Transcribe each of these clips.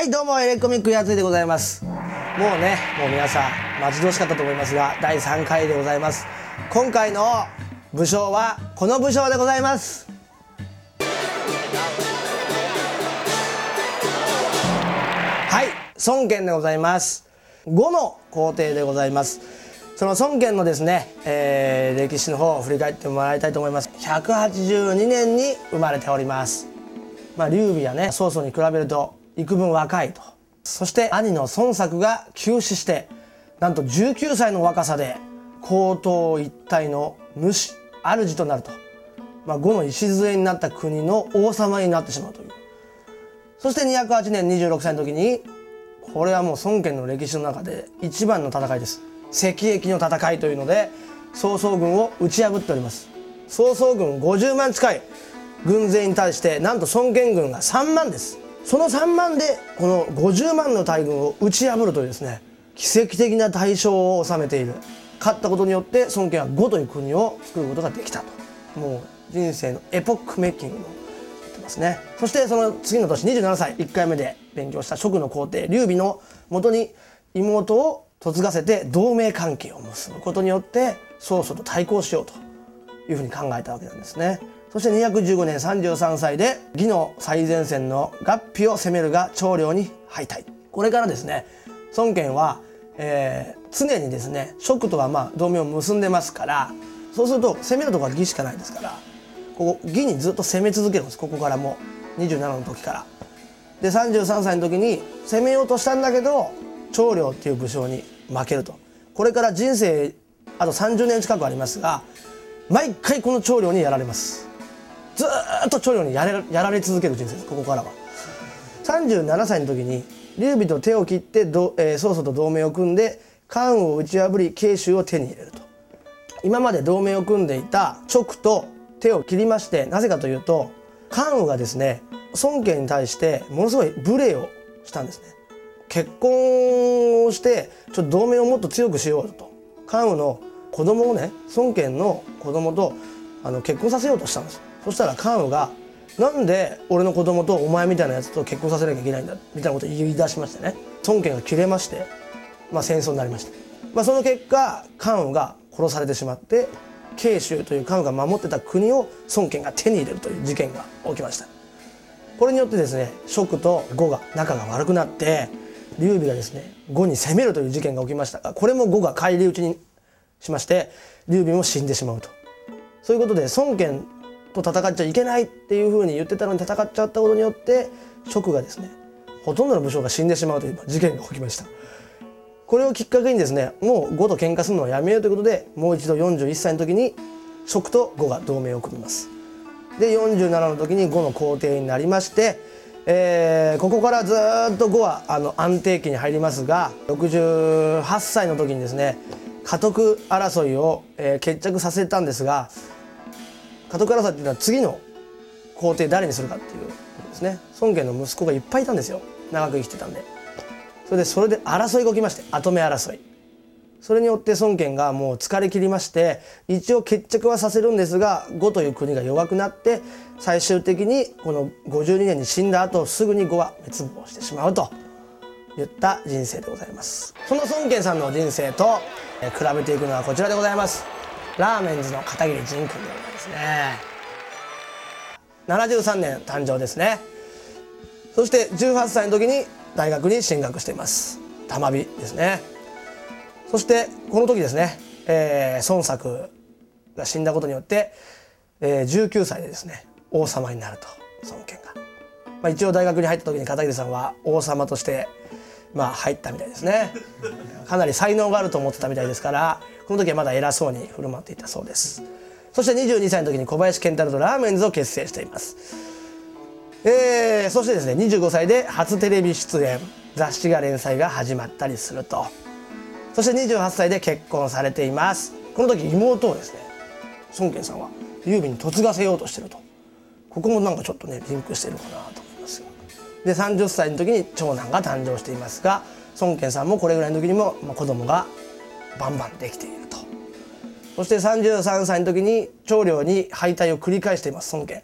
はいどうもエレコミックやついでございます。もうねもう皆さん待ち遠しかったと思いますが第3回でございます。今回の武将はこの武将でございます。はい孫権でございます。5の皇帝でございます。その孫権のですね、えー歴史の方を振り返ってもらいたいと思います。182年に生まれております。まあ劉備やね曹操に比べると幾分若いと。そして兄の孫作が急死してなんと19歳の若さで皇統一体の主主となると、まあ、呉の礎になった国の王様になってしまうという。そして208年26歳の時にこれはもう孫権の歴史の中で一番の戦いです。赤壁の戦いというので曹操軍を打ち破っております。曹操軍50万近い軍勢に対してなんと孫権軍が3万です。その3万でこの50万の大軍を打ち破るというですね奇跡的な大勝を収めている。勝ったことによって孫権は呉という国を作ることができたと。もう人生のエポックメイキングのますね。そしてその次の年27歳1回目で勉強した蜀の皇帝劉備のもとに妹を嫁がせて同盟関係を結ぶことによって曹操と対抗しようというふうに考えたわけなんですね。そして215年33歳で義の最前線の合皮を攻めるが長領に敗退。これからですね孫権は、えー常にですね蜀とはまあ同盟を結んでますからそうすると攻めるとこは義しかないですからここ義にずっと攻め続けるんです。ここからもう27の時から。で33歳の時に攻めようとしたんだけど長領っていう武将に負けると。これから人生あと30年近くありますが毎回この長領にやられます。ずっと長領にやれやられ続ける人生ですここからは。37歳の時に劉備と手を切ってど、えー曹操と同盟を組んで関羽を打ち破り慶州を手に入れると。今まで同盟を組んでいた蜀と手を切りましてなぜかというと関羽がですね孫権に対してものすごい無礼をしたんですね。結婚をしてちょっと同盟をもっと強くしようと。関羽の子供をね孫権の子供とあの結婚させようとしたんです。そしたら関羽がなんで俺の子供とお前みたいなやつと結婚させなきゃいけないんだみたいなことを言い出しましてね。孫権が切れまして、まあ、戦争になりました、まあ、その結果関羽が殺されてしまって慶州という関羽が守ってた国を孫権が手に入れるという事件が起きました。これによってですね蜀と呉が仲が悪くなって劉備がですね呉に攻めるという事件が起きましたがこれも呉が返り討ちにしまして劉備も死んでしまうと。そういうことで孫権と戦っちゃいけないっていうふうに言ってたのに戦っちゃったことによって蜀がですねほとんどの武将が死んでしまうという事件が起きました。これをきっかけにですねもう呉と喧嘩するのはやめようということでもう一度41歳の時に蜀と呉が同盟を組みます。で47の時に呉の皇帝になりまして、えーここからずっと呉はあの安定期に入りますが68歳の時にですね家督争いを、えー決着させたんですが家督争いっていうのは次の皇帝誰にするかっていうことですね。孫権の息子がいっぱいいたんですよ。長く生きてたんで。それでそれで争いが起きまして跡目争い。それによって孫権がもう疲れ切りまして一応決着はさせるんですが呉という国が弱くなって最終的にこの52年に死んだ後すぐに呉は滅亡してしまうといった人生でございます。その孫権さんの人生と比べていくのはこちらでございます。ラーメンズの片桐仁君でございますね。73年誕生ですね。そして18歳の時に大学に進学しています。玉美ですね。そしてこの時ですね、えー孫作が死んだことによって、えー19歳でですね王様になると孫権が、まあ、一応大学に入った時に片桐さんは王様としてまあ入ったみたいですね。かなり才能があると思ってたみたいですからこの時はまだ偉そうに振る舞っていたそうです。そして22歳の時に小林健太郎とラーメンズを結成しています。えーそしてですね25歳で初テレビ出演雑誌が連載が始まったりすると。そして28歳で結婚されています。この時妹をですね孫権さんは劉備に嫁がせようとしてると。ここもなんかちょっとねリンクしてるのかなと。で30歳の時に長男が誕生していますが孫権さんもこれぐらいの時にも、まあ、子供がバンバンできていると。そして33歳の時に長領に敗退を繰り返しています孫権、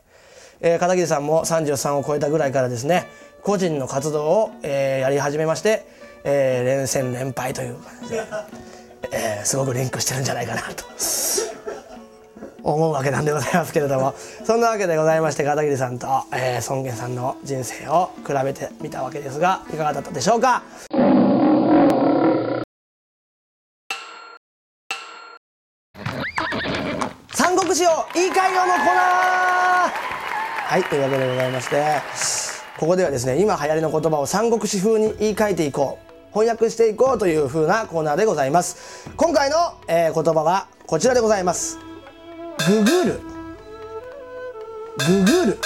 えー片桐さんも33を超えたぐらいからですね個人の活動を、えーやり始めまして、えー連戦連敗という感じで、えーすごくリンクしてるんじゃないかなと。思うわけなんでございますけれども。そんなわけでございまして片桐さんと、えー、孫健さんの人生を比べてみたわけですがいかがだったでしょうか？三国志を言い換えようのコーナー！はいというわけでございましてここではですね今流行りの言葉を三国志風に言い換えていこう。翻訳していこうという風なコーナーでございます。今回の、えー言葉はこちらでございます。ググる。ググる、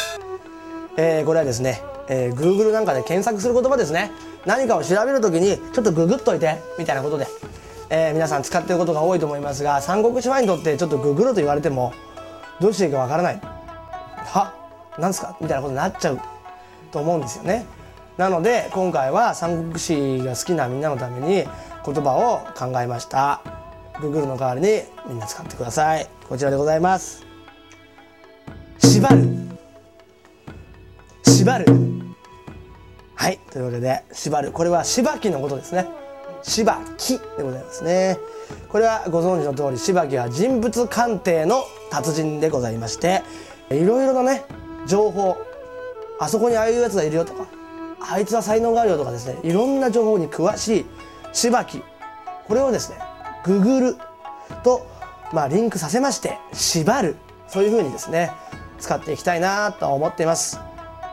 えーこれはですね、えー、Google なんかで検索する言葉ですね。何かを調べるときにちょっとググっといてみたいなことで、えー皆さん使ってることが多いと思いますが三国志ファンにとってちょっとググると言われてもどうしていいかわからない。はなんですか？みたいなことになっちゃうと思うんですよね。なので今回は三国志が好きなみんなのために言葉を考えました。ググるの代わりにみんな使ってください。こちらでございます。縛る。縛る。はい。というわけで縛る。これは柴木のことですね。柴木でございますね。これはご存知の通り柴木は人物鑑定の達人でございましていろいろなね情報あそこにああいうやつがいるよとかあいつは才能があるよとかですねいろんな情報に詳しい柴木これをですねググると、まあ、リンクさせまして縛るそういうふうにですね使っていきたいなと思っています。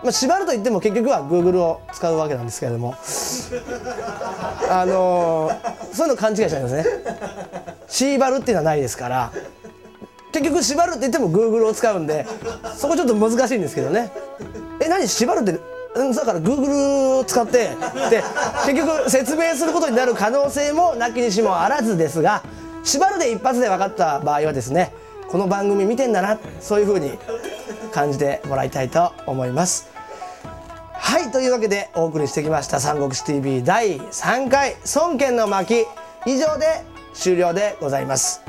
まあ、縛るといっても結局は Google を使うわけなんですけれども。あのーそういうの勘違いしちゃいますね。縛るっていうのはないですから。結局縛るって言っても Google を使うんでそこちょっと難しいんですけどね。え何？縛るってだから Google を使ってで結局説明することになる可能性もなきにしもあらずですが縛るで一発で分かった場合はですねこの番組見てんだなそういうふうに感じてもらいたいと思います。はいというわけでお送りしてきました「三国志 TV」第3回「孫権の巻」以上で終了でございます。